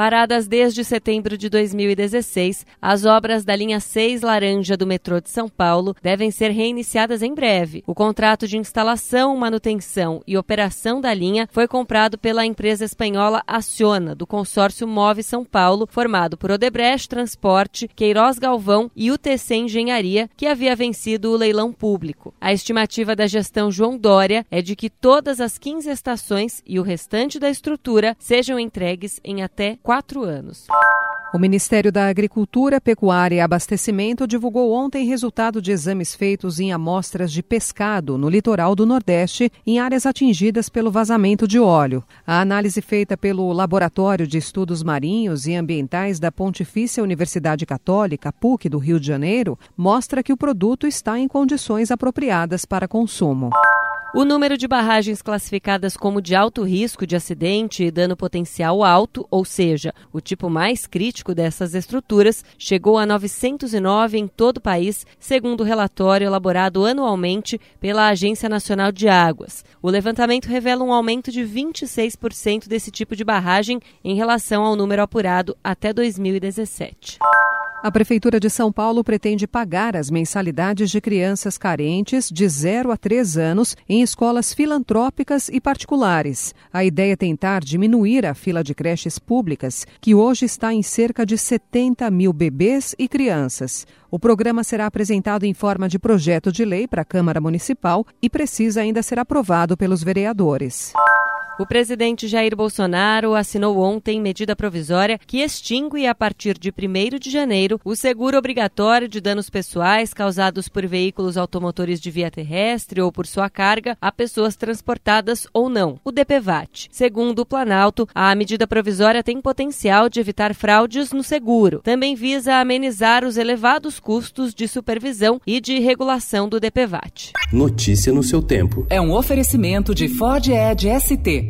Paradas desde setembro de 2016, as obras da linha 6 Laranja do metrô de São Paulo devem ser reiniciadas em breve. O contrato de instalação, manutenção e operação da linha foi comprado pela empresa espanhola Aciona, do consórcio Move São Paulo, formado por Odebrecht Transporte, Queiroz Galvão e UTC Engenharia, que havia vencido o leilão público. A estimativa da gestão João Dória é de que todas as 15 estações e o restante da estrutura sejam entregues em até quatro anos. O Ministério da Agricultura, Pecuária e Abastecimento divulgou ontem resultado de exames feitos em amostras de pescado no litoral do Nordeste, em áreas atingidas pelo vazamento de óleo. A análise feita pelo Laboratório de Estudos Marinhos e Ambientais da Pontifícia Universidade Católica, PUC, do Rio de Janeiro, mostra que o produto está em condições apropriadas para consumo. O número de barragens classificadas como de alto risco de acidente e dano potencial alto, ou seja, o tipo mais crítico dessas estruturas, chegou a 909 em todo o país, segundo o relatório elaborado anualmente pela Agência Nacional de Águas. O levantamento revela um aumento de 26% desse tipo de barragem em relação ao número apurado até 2017. A Prefeitura de São Paulo pretende pagar as mensalidades de crianças carentes de 0 a 3 anos em escolas filantrópicas e particulares. A ideia é tentar diminuir a fila de creches públicas, que hoje está em cerca de 70 mil bebês e crianças. O programa será apresentado em forma de projeto de lei para a Câmara Municipal e precisa ainda ser aprovado pelos vereadores. O presidente Jair Bolsonaro assinou ontem medida provisória que extingue, a partir de 1 de janeiro, o seguro obrigatório de danos pessoais causados por veículos automotores de via terrestre ou por sua carga a pessoas transportadas ou não, o DPVAT. Segundo o Planalto, a medida provisória tem potencial de evitar fraudes no seguro. Também visa amenizar os elevados custos de supervisão e de regulação do DPVAT. Notícia no seu tempo. É um oferecimento de Ford Edge ST